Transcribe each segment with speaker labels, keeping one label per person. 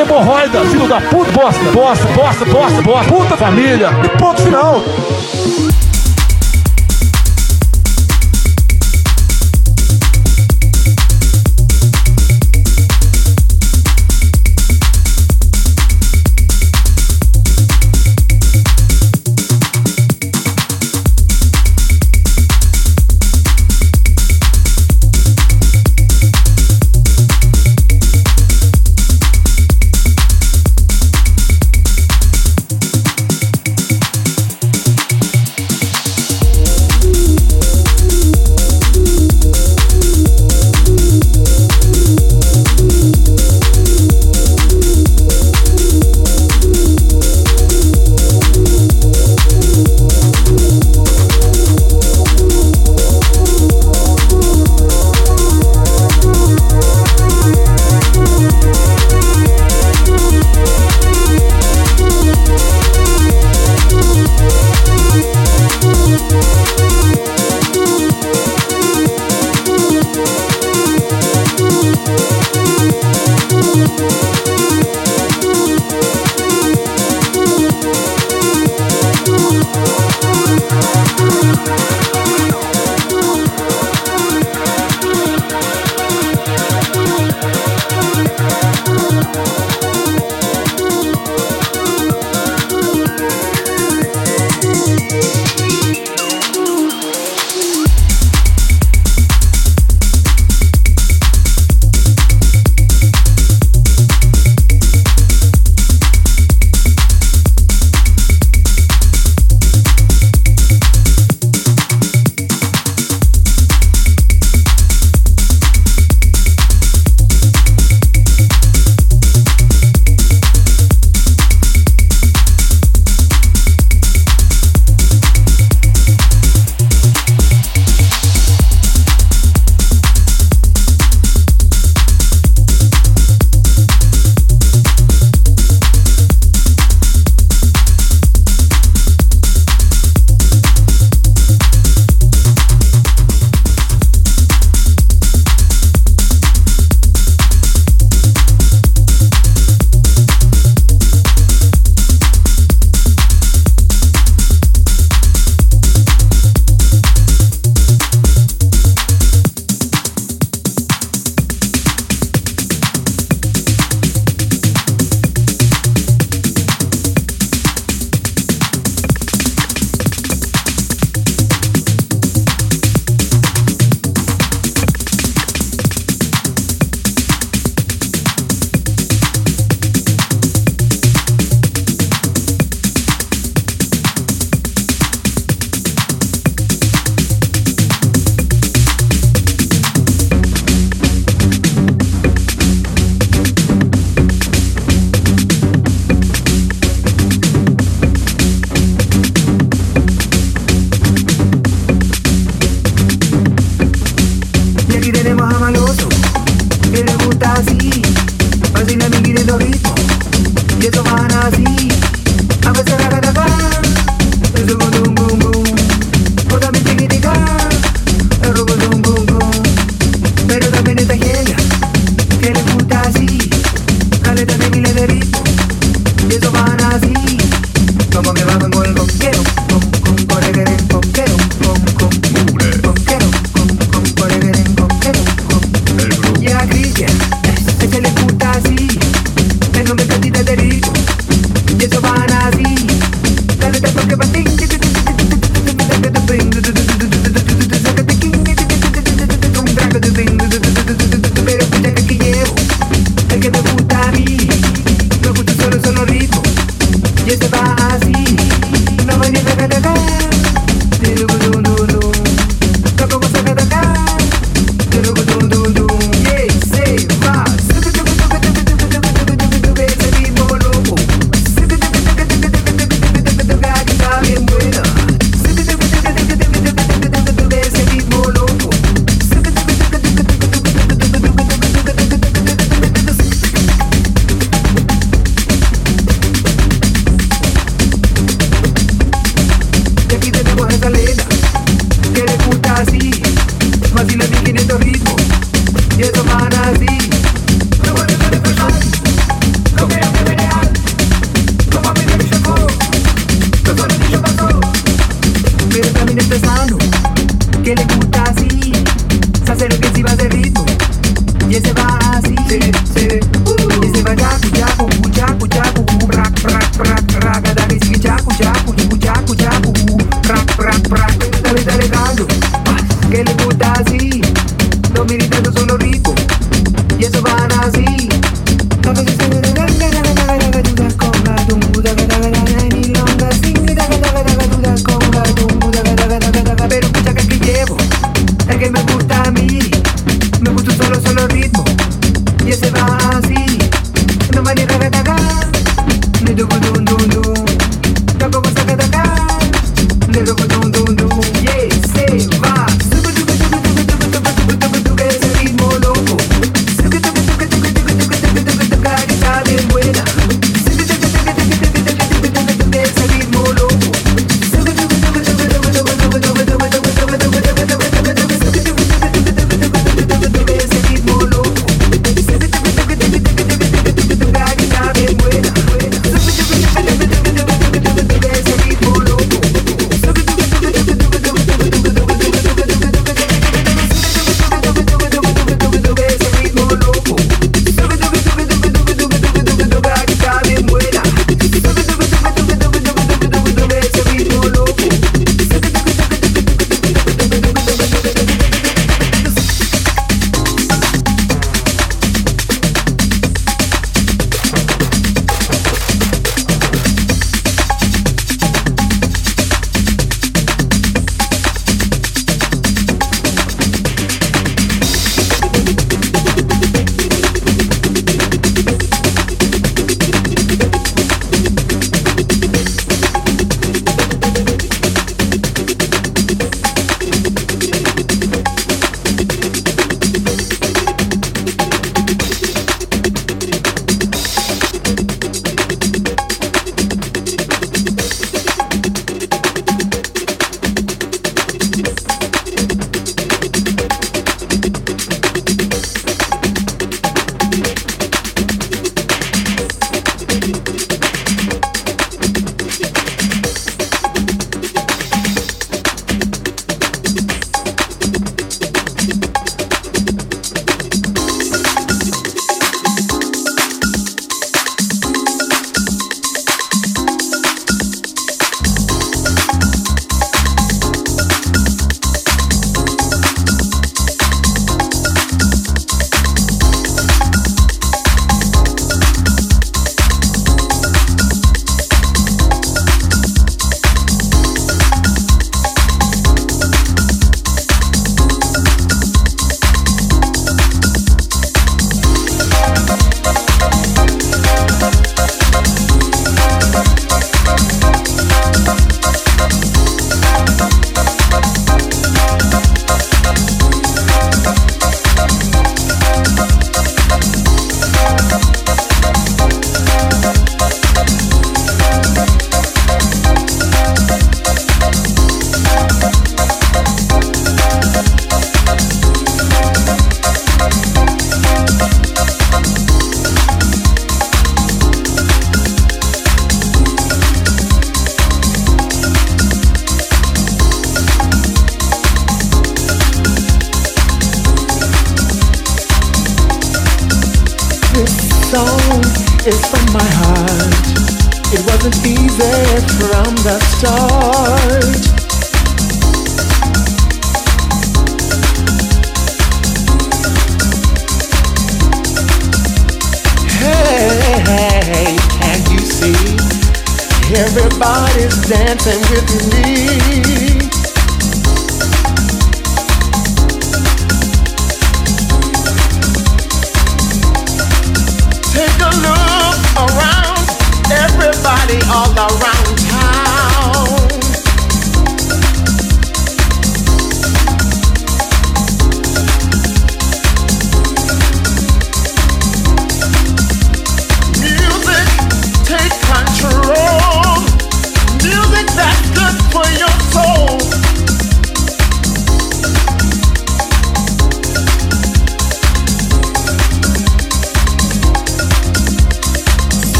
Speaker 1: hemorroida, filho da puta, bosta, bosta, bosta, bosta, bosta, puta família, e ponto final.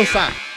Speaker 2: Mendoza.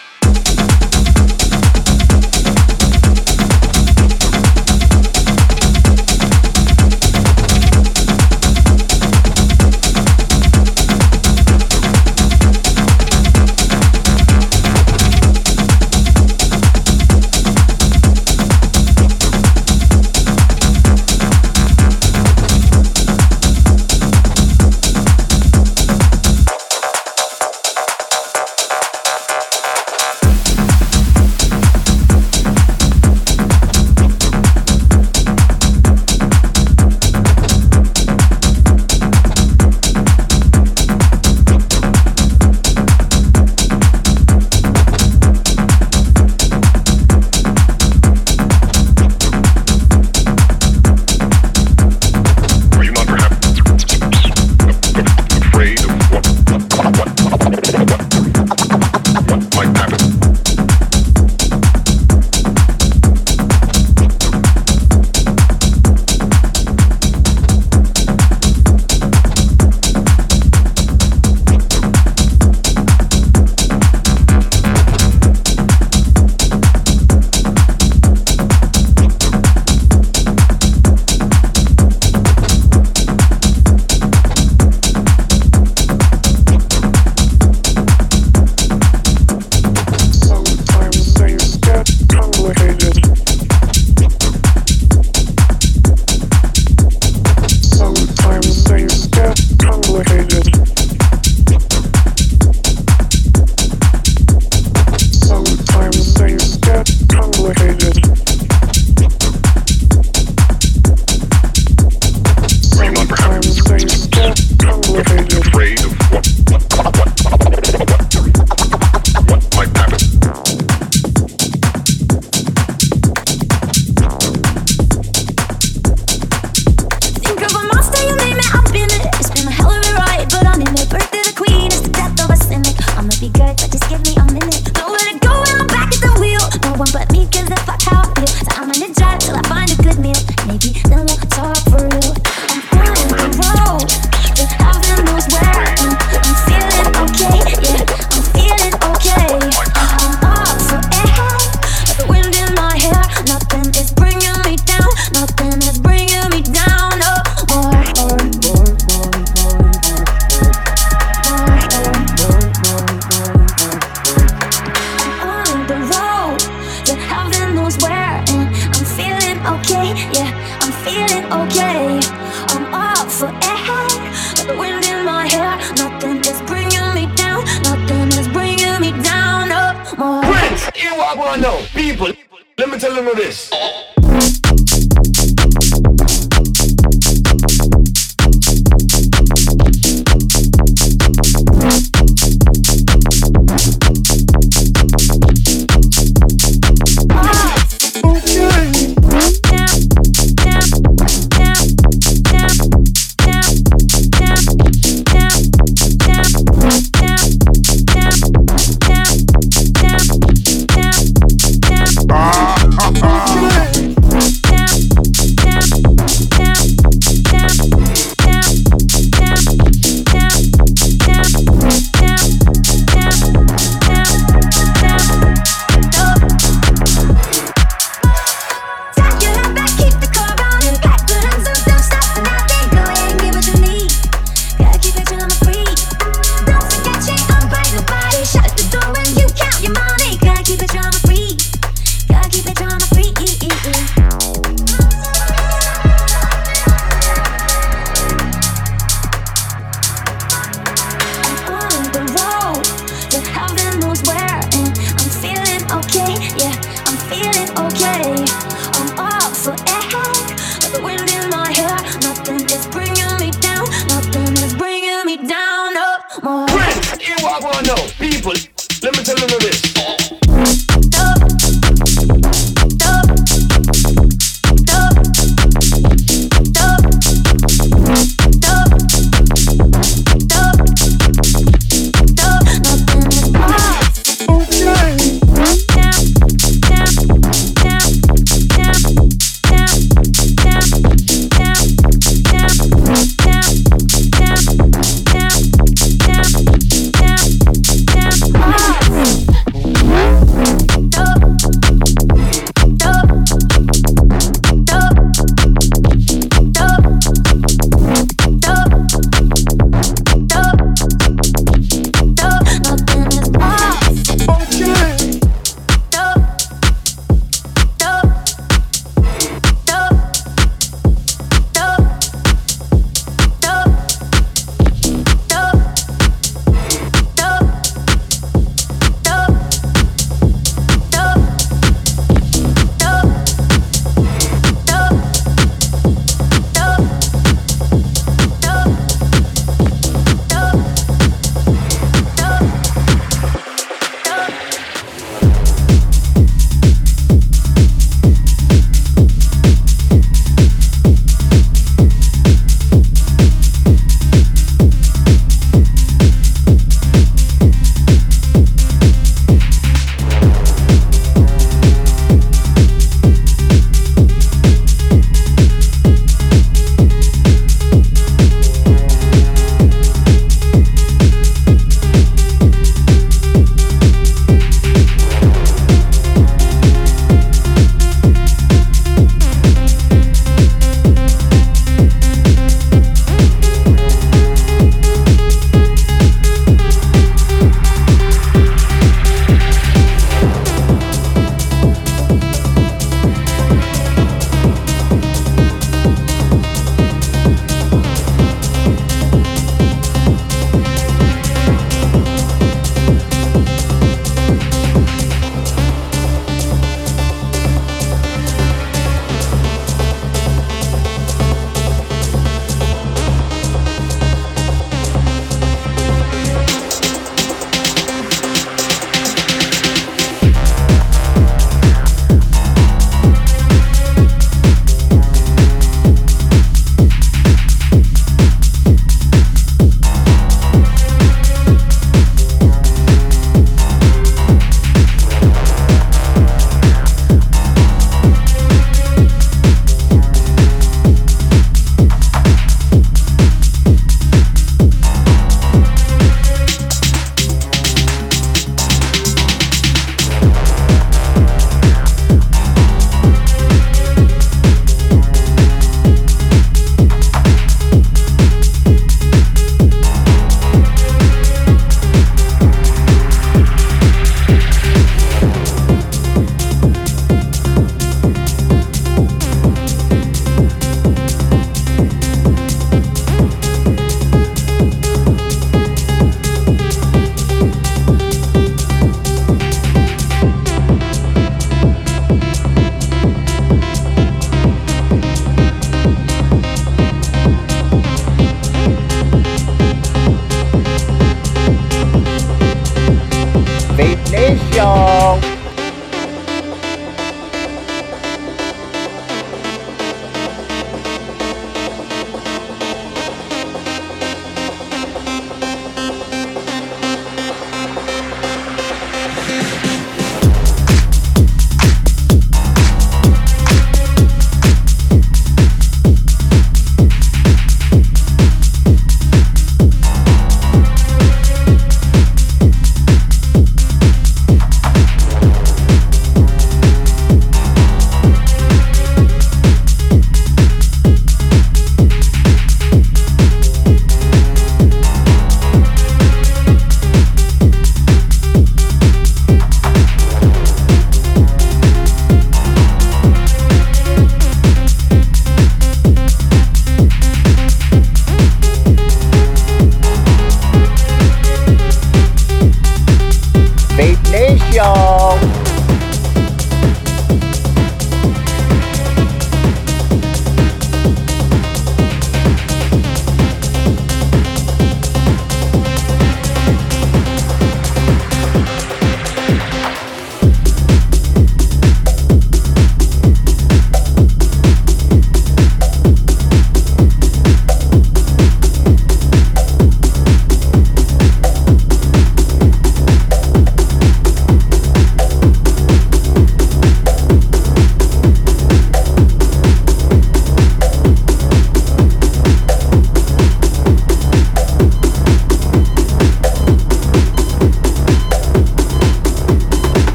Speaker 3: want to know? People, let me tell them know this.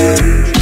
Speaker 4: Yeah.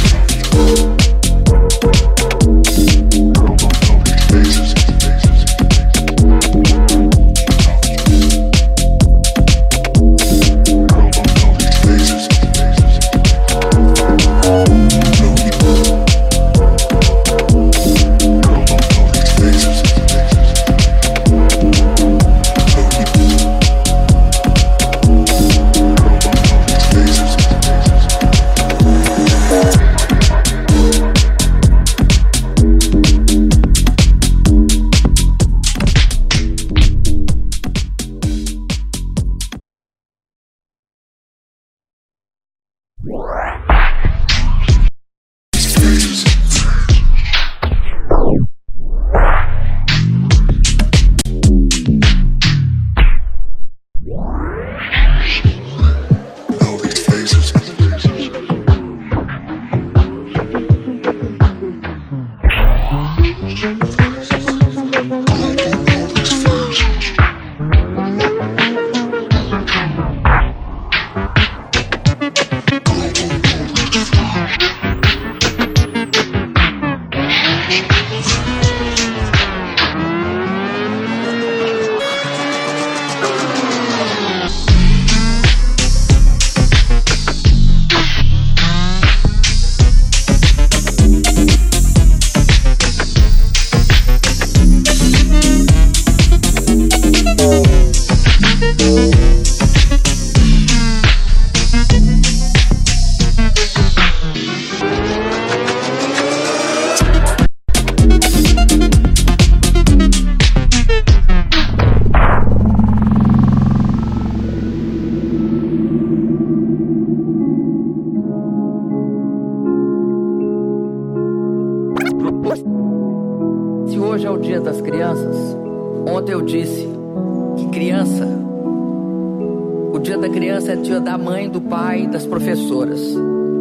Speaker 4: é dia da mãe, do pai, das professoras,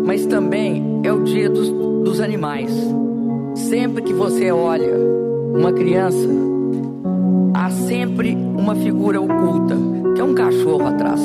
Speaker 4: mas também é o dia dos, dos animais. Sempre que você olha uma criança, há sempre uma figura oculta, que é um cachorro atrás.